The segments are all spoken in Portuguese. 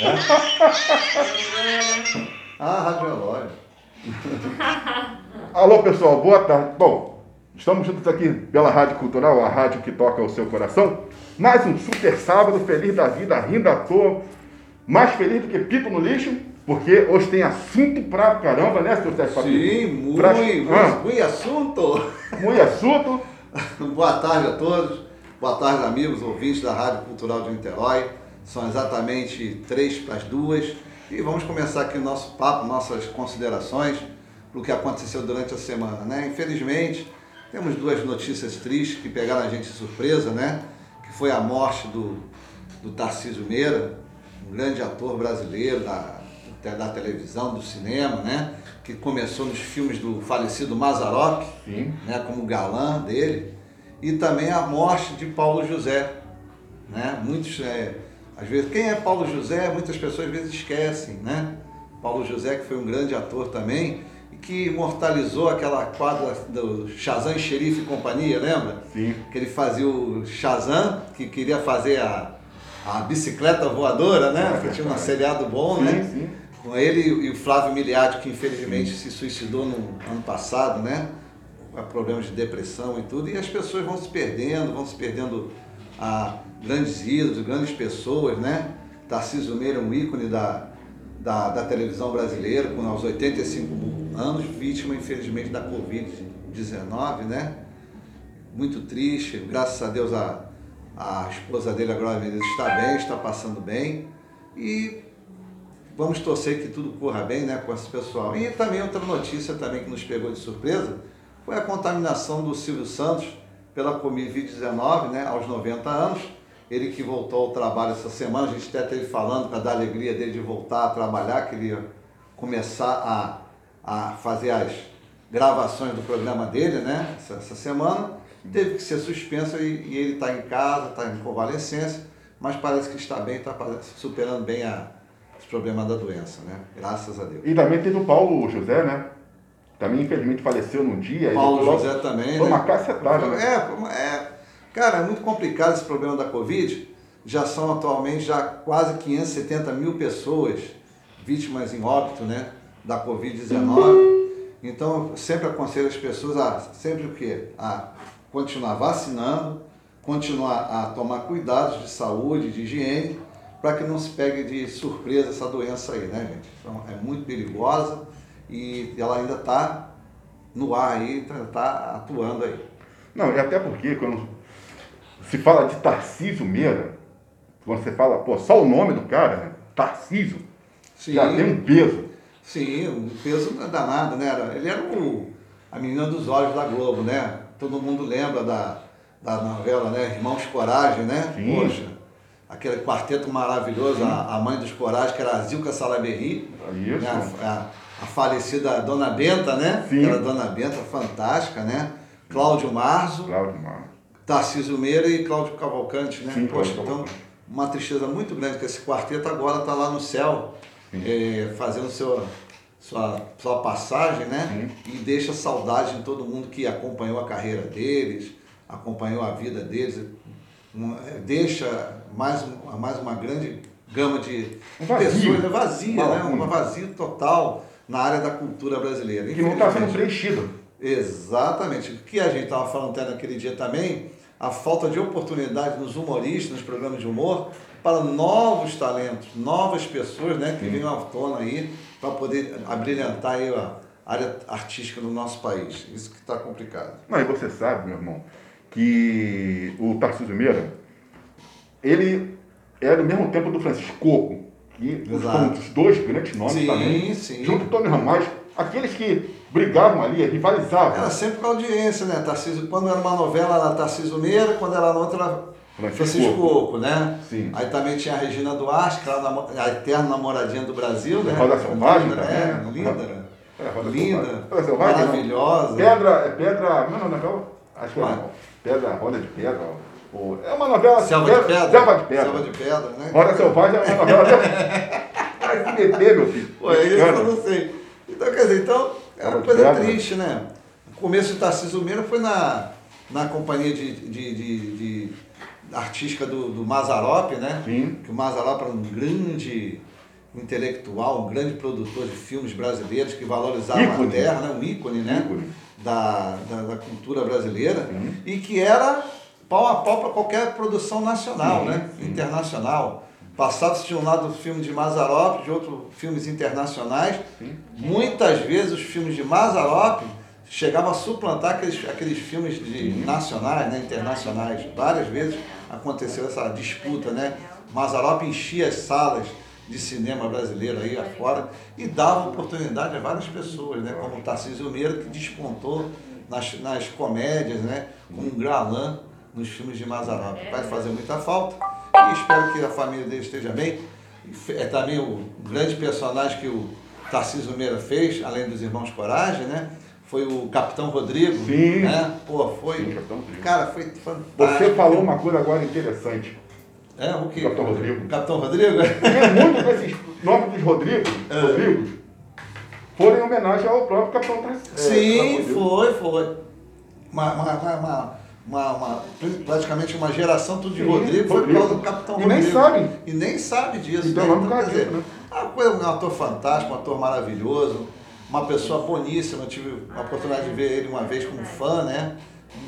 Radiológio? ah, radiológio. Alô, pessoal, boa tarde. Bom, estamos juntos aqui pela Rádio Cultural, a rádio que toca o seu coração. Mais um super sábado, feliz da vida, rindo à toa. Mais feliz do que pito no lixo, porque hoje tem assunto pra caramba, né, seu Sérgio? Sim, muito, Pra- muito, Ah. muito assunto. Muito assunto. Boa tarde a todos. Boa tarde, amigos, ouvintes da Rádio Cultural de Niterói. São exatamente três para as duas. E vamos começar aqui o nosso papo, nossas considerações para o que aconteceu durante a semana. Né? Infelizmente, temos duas notícias tristes que pegaram a gente de surpresa, né? Que foi a morte do, do Tarcísio Meira, um grande ator brasileiro da, da televisão, do cinema, né? Que começou nos filmes do falecido Mazzaropi, Sim. né, como galã dele, e também a morte de Paulo José. Né? Muitos, é, às vezes, quem é Paulo José? Muitas pessoas às vezes esquecem, né? Paulo José, que foi um grande ator também, e que imortalizou aquela quadra do Shazam Xerife e Companhia, lembra? Sim. Que ele fazia o Shazam, que queria fazer a, a bicicleta voadora, né? Que tinha um seriado bom, Sim, né? sim. Com ele e o Flávio Miliati, que infelizmente se suicidou no ano passado, né? Com problemas de depressão e tudo. E as pessoas vão se perdendo, vão se perdendo a grandes ídolos, grandes pessoas, né? Tarcísio Meira, um ícone da, da, da televisão brasileira, com aos 85 anos, vítima, infelizmente, da Covid-19, né? Muito triste. Graças a Deus a, a esposa dele, a Glória Menezes, está bem, está passando bem. E vamos torcer que tudo corra bem né, com esse pessoal. E também outra notícia também que nos pegou de surpresa foi a contaminação do Silvio Santos pela Covid-19 né, aos 90 anos. Ele que voltou ao trabalho essa semana, a gente até teve falando para dar alegria dele de voltar a trabalhar, que ele ia começar a, a fazer as gravações do programa dele né, essa, essa semana. Teve que ser suspensa e, e ele está em casa, está em convalescência, mas parece que está bem, está superando bem a, os problemas da doença, né? Graças a Deus. E também teve o Paulo José, né? Também, infelizmente, faleceu num dia. Paulo depois- José também, Foi né? uma cacetada, né? É, é, cara, é muito complicado esse problema da Covid. Já são atualmente já quase 570 mil pessoas vítimas em óbito, né? Da Covid-19. Então, eu sempre aconselho as pessoas a sempre o quê? A continuar vacinando, continuar a tomar cuidados de saúde, de higiene, para que não se pegue de surpresa essa doença aí, né, gente? Então, é muito perigosa e ela ainda está no ar aí, está atuando aí. Não, e até porque quando se fala de Tarcísio Meira, quando você fala, pô, só o nome do cara, né? Tarcísio, já tem um peso. Sim, um peso danado, né? Ele era o, a menina dos olhos da Globo, né? Todo mundo lembra da, da novela, né? Irmãos Coragem, né? Sim. Poxa, aquele quarteto maravilhoso, a, a mãe dos Coragem, que era a Zilka Salaberry, Isso. né? A, a falecida Dona Benta, né? Sim. Aquela Dona Benta fantástica, né? Cláudio Marzo, Cláudio Marcos. Tarcísio Meira e Cláudio Cavalcante, né? Sim, Poxa, então, uma tristeza muito grande que esse quarteto agora está lá no céu, eh, fazendo seu, sua, sua passagem, né? E deixa saudade em todo mundo que acompanhou a carreira deles, acompanhou a vida deles, um, eh, deixa mais, mais uma grande gama de Um vazio. pessoas, né? vazia, Uma né? lacuna. Um vazio total na área da cultura brasileira. Que não está sendo preenchido. Exatamente. O que a gente estava falando até naquele dia também, a falta de oportunidade nos humoristas, nos programas de humor, para novos talentos, novas pessoas né, que venham à tona aí para poder abrilhantar aí a área artística do nosso país. Isso que está complicado. Não, e você sabe, meu irmão, que o Tarcísio Meira, ele é do mesmo tempo do Francisco Coco, que foram os dois grandes nomes Sim, também. sim. Junto com Tony Ramais, aqueles que brigavam ali, rivalizavam. Era sempre com a audiência, né? Tarcísio, quando era uma novela, era Tarcísio Meira, quando era outra, era Francisco Francisco. Oco, né? Sim. Aí também tinha a Regina Duarte, que era a eterna namoradinha do Brasil, né? Roda Selvagem linda, também, né? linda. É, Roda linda. Roda Selvagem, maravilhosa. Pedra, é pedra. Não, não, não, acho que é. Pedra, roda de pedra. Ou- É uma novela. Selva de pedra? Selva de pedra. Selva de pedra, né? Roda Selvagem é uma novela. Vai se meter, meu filho. Pô, é isso Mexicana. eu não sei. Então, quer dizer, então, é uma coisa pedra. triste, né? começo de Tarcísio Meira foi na, na companhia de, de, de, de artística do, do Mazarop, né? Sim. Que o Mazarop era um grande intelectual, um grande produtor de filmes brasileiros que valorizava Ícone. a terra, né? um ícone, né? Ícone. Da, da, da cultura brasileira Sim. e que era pau a pau para qualquer produção nacional, Sim, né? sim. internacional. Passado tinha um lado do filme de Mazarop, de outros filmes internacionais. Sim. Muitas vezes os filmes de Mazarop chegavam a suplantar aqueles, aqueles filmes de nacionais, né? internacionais. Várias vezes aconteceu essa disputa, né? Mazarop enchia as salas de cinema brasileiro aí afora e dava oportunidade a várias pessoas, né? Como o Tarcísio Meira, que despontou nas, nas comédias, né? Como um galã nos filmes de Mazarop. Vai fazer muita falta e espero que a família dele esteja bem. É também o grande personagem que o Tarcísio Meira fez, além dos irmãos Coragem, né? Foi o Capitão Rodrigo. Sim. Né? Pô, foi. Sim, Capitão Rodrigo. Cara, foi fantástico. Você falou uma coisa agora interessante. É, o que? Capitão Rodrigo. Capitão Rodrigo? Muitos desses nomes dos Rodrigos, É. Rodrigos foram em homenagem ao próprio Capitão Tarcísio. Sim, foi, foi. Uma, uma, uma, uma, uma- praticamente uma geração tudo de Sim, Rodrigo foi por causa do Capitão E nem Rodrigo. sabem. E nem sabe disso. Então, né? causa quer dizer, né? ah, foi um ator fantástico, um ator maravilhoso, uma pessoa boníssima. Eu tive a oportunidade de ver ele uma vez como fã, né?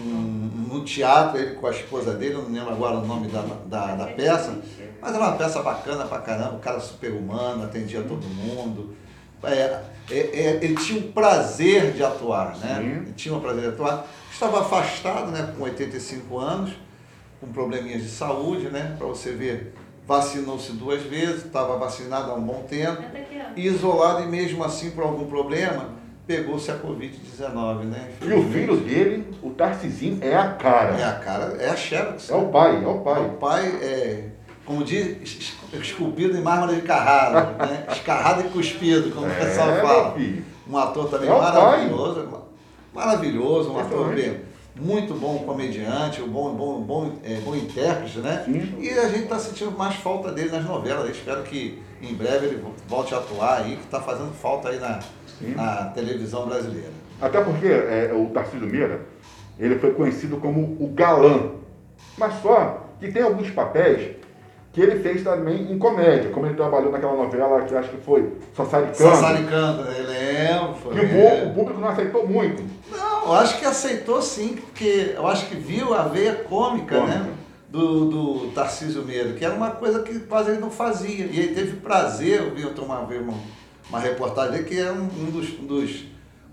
Hum, No teatro, ele com a esposa dele, eu não lembro agora o nome da, da, da peça, mas era uma peça bacana pra caramba, um cara super humano, atendia todo mundo. É, é, é, ele tinha o prazer de atuar, né? Sim. Ele tinha o prazer de atuar. Estava afastado, né, com 85 anos, com probleminhas de saúde, né? Para você ver, vacinou-se duas vezes, estava vacinado há um bom tempo, e isolado e mesmo assim por algum problema, pegou-se a Covid-19, né? E o filho dele, o Tarcisinho, é a cara. É a cara, é a Xerox. É o pai, é o O pai. pai é, como diz, es- es- esculpido em mármore de Carrara, né? escarrado e cuspido, como o pessoal É, fala. meu filho. Um ator também É o maravilhoso, maravilhoso, um ator bem, muito bom comediante, um bom, bom, bom, é, bom intérprete, né? Sim. E a gente está sentindo mais falta dele nas novelas. Eu espero que em breve ele volte a atuar aí, que está fazendo falta aí na, Sim. na televisão brasileira. Até porque é, o Tarcísio Meira, ele foi conhecido como o galã. Mas só que tem alguns papéis que ele fez também em comédia, como ele trabalhou naquela novela que acho que foi Sassaricando. Sassaricando, eu lembro. foi- Que o, bu- o público não aceitou muito. Não, eu acho que aceitou sim, porque eu acho que viu a veia cômica, Cômica. né? Do, do Tarcísio Meira, que era uma coisa que quase ele não fazia. E ele teve prazer, eu vi outra uma uma, uma reportagem dele, que era um, um dos, um, dos,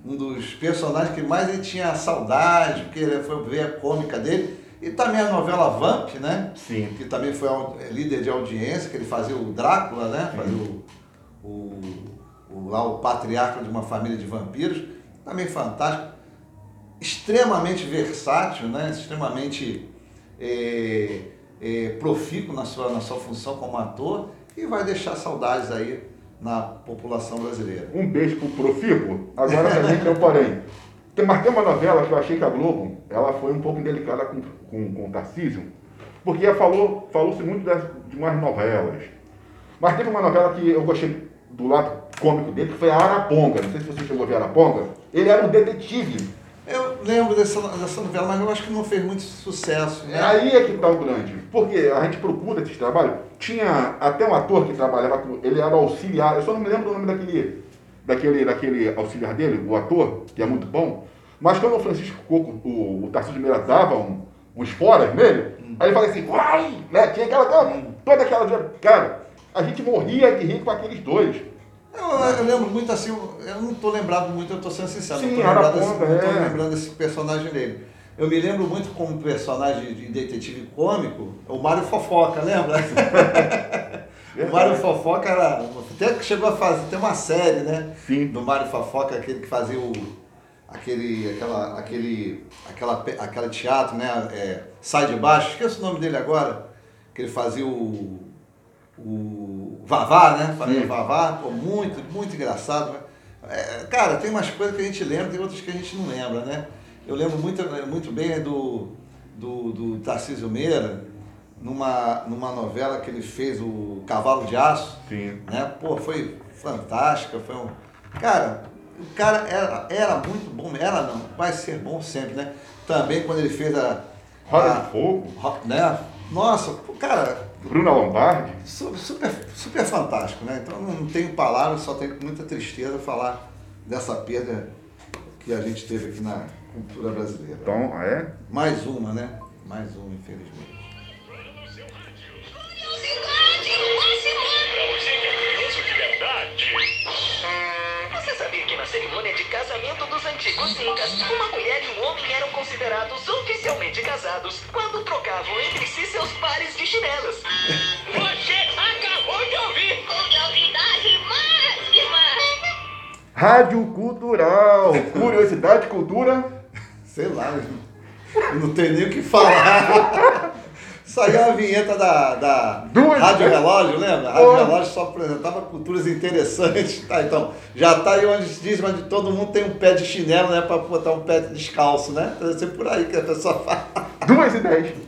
um dos personagens que mais ele tinha saudade, porque ele foi a veia cômica dele. E também a novela Vamp, né? Sim. Que também foi au- líder de audiência, que ele fazia o Drácula, né? Fazia o, o, o, lá o patriarca de uma família de vampiros. Também fantástico extremamente versátil, né? extremamente é, é, profícuo na sua, na sua função como ator e vai deixar saudades aí na população brasileira. Um beijo pro Profico. Agora também tem um porém. Tem, mas tem uma novela que eu achei que a Globo, ela foi um pouco indelicada com, com, com o Tarcísio, porque falou, falou-se muito das, de umas novelas. Mas teve uma novela que eu gostei do lado cômico dele, que foi a Araponga. Não sei se você chegou a ver Araponga. Ele era um detetive. Eu lembro dessa, dessa novela, mas eu acho que não fez muito sucesso. Né? Aí é que tá o grande. Porque a gente procura esses trabalhos. Tinha até um ator que trabalhava com. Ele era auxiliar. Eu só não me lembro o nome daquele, daquele, daquele auxiliar dele, o ator, que é muito bom. Mas quando o Francisco Coco, o, o Tarcísio de Meira dava um, uns foras nele, aí ele falava assim, vai! Né? Tinha aquela. Toda aquela. Cara, a gente morria de rir com aqueles dois. Eu, eu lembro muito assim, eu não estou lembrado muito, eu estou sendo sincero, Sim, não estou lembrado, Araponga, não tô é. lembrando desse personagem dele. Eu me lembro muito como personagem de detetive cômico, o Mário Fofoca, lembra? o Mário Fofoca era. Até que chegou a fazer, tem uma série, né? Sim. Do Mário Fofoca, aquele que fazia o. Aquele. aquela. aquele. aquela, aquela teatro, né? É, Sai de baixo, esqueço o nome dele agora, que ele fazia o. O Vavá, né? Fazia Sim. o Vavá, pô, muito, muito engraçado. né? É, cara, tem umas coisas que a gente lembra, tem outras que a gente não lembra, né? Eu lembro muito, muito bem do, do, do Tarcísio Meira, numa, numa novela que ele fez, o Cavalo de Aço, Sim. né? Pô, foi fantástica, foi um... Cara, O cara era, era muito bom, era não, vai ser bom sempre, né? Também quando ele fez a. Roda a- de Fogo, né? Nossa, o cara, Bruna Lombardi. su- super, super fantástico, né? Então não tenho palavras, só tenho muita tristeza falar dessa perda que a gente teve aqui na cultura brasileira. Então, é? Mais uma, né? Mais uma, infelizmente. Rádio Cultural. Curiosidade, cultura. Sei lá, eu não tenho nem o que falar. Saiu a vinheta da, da Duas Rádio. Relógio, lembra? A Rádio Pô. Relógio só apresentava culturas interessantes. Tá, então, já tá aí onde diz, onde todo mundo tem um pé de chinelo, né? Pra botar um pé descalço, né? Deve ser por aí que a pessoa fala. Duas e dez.